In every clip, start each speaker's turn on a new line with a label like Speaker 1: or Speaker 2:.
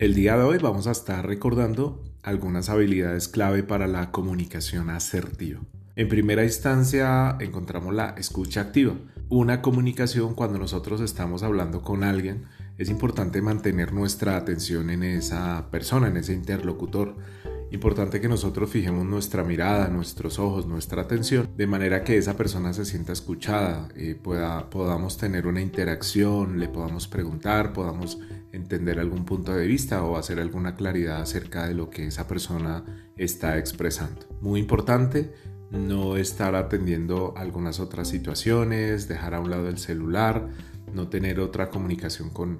Speaker 1: El día de hoy vamos a estar recordando algunas habilidades clave para la comunicación asertiva. En primera instancia encontramos la escucha activa. Una comunicación cuando nosotros estamos hablando con alguien, es importante mantener nuestra atención en esa persona, en ese interlocutor Importante que nosotros fijemos nuestra mirada, nuestros ojos, nuestra atención, de manera que esa persona se sienta escuchada, y pueda, podamos tener una interacción, le podamos preguntar, podamos entender algún punto de vista o hacer alguna claridad acerca de lo que esa persona está expresando. Muy importante, no estar atendiendo algunas otras situaciones, dejar a un lado el celular, no tener otra comunicación con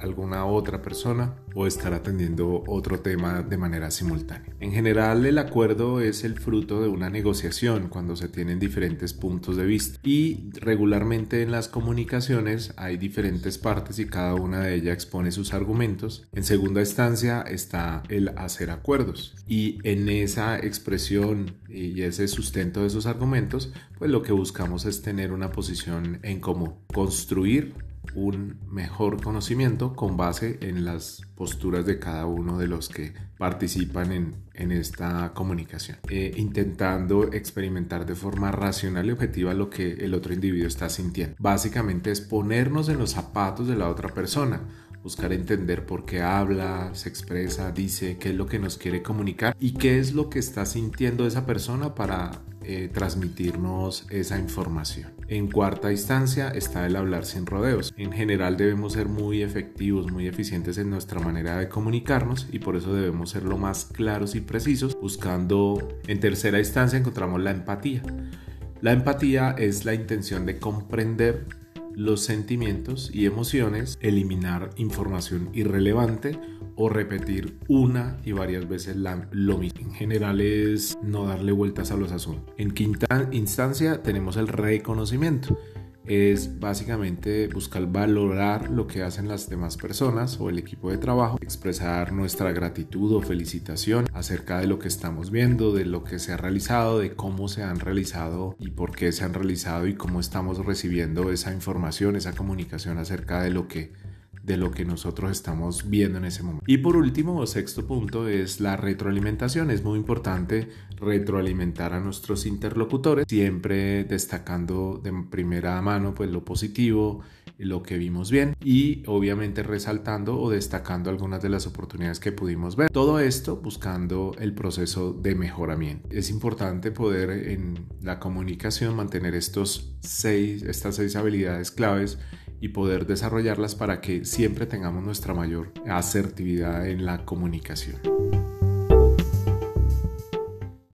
Speaker 1: alguna otra persona o estar atendiendo otro tema de manera simultánea. En general el acuerdo es el fruto de una negociación cuando se tienen diferentes puntos de vista y regularmente en las comunicaciones hay diferentes partes y cada una de ellas expone sus argumentos. En segunda instancia está el hacer acuerdos y en esa expresión y ese sustento de esos argumentos pues lo que buscamos es tener una posición en común, construir un mejor conocimiento con base en las posturas de cada uno de los que participan en, esta comunicación, eh, intentando experimentar de forma racional y objetiva lo que el otro individuo está sintiendo. Básicamente es ponernos en los zapatos de la otra persona, buscar entender por qué habla, se expresa, dice, qué es lo que nos quiere comunicar y qué es lo que está sintiendo esa persona para eh, transmitirnos esa información. En cuarta instancia está el hablar sin rodeos. En general debemos ser muy efectivos, muy eficientes en nuestra manera de comunicarnos y por eso debemos ser lo más claros y precisos, buscando en tercera instancia encontramos la empatía. La empatía es la intención de comprender los sentimientos y emociones, eliminar información irrelevante o repetir una y varias veces lo mismo. En general es no darle vueltas a los asuntos. En quinta instancia tenemos el reconocimiento es básicamente buscar valorar lo que hacen las demás personas o el equipo de trabajo, expresar nuestra gratitud o felicitación acerca de lo que estamos viendo, de lo que se ha realizado, de cómo se han realizado y por qué se han realizado y cómo estamos recibiendo esa información, esa comunicación acerca de lo que de lo que nosotros estamos viendo en ese momento. Y por último, sexto punto es la retroalimentación. Es muy importante retroalimentar a nuestros interlocutores, siempre destacando de primera mano pues lo positivo, lo que vimos bien y obviamente resaltando o destacando algunas de las oportunidades que pudimos ver. Todo esto buscando el proceso de mejoramiento. Es importante poder en la comunicación mantener estos seis, estas seis habilidades claves y poder desarrollarlas para que siempre tengamos nuestra mayor asertividad en la comunicación.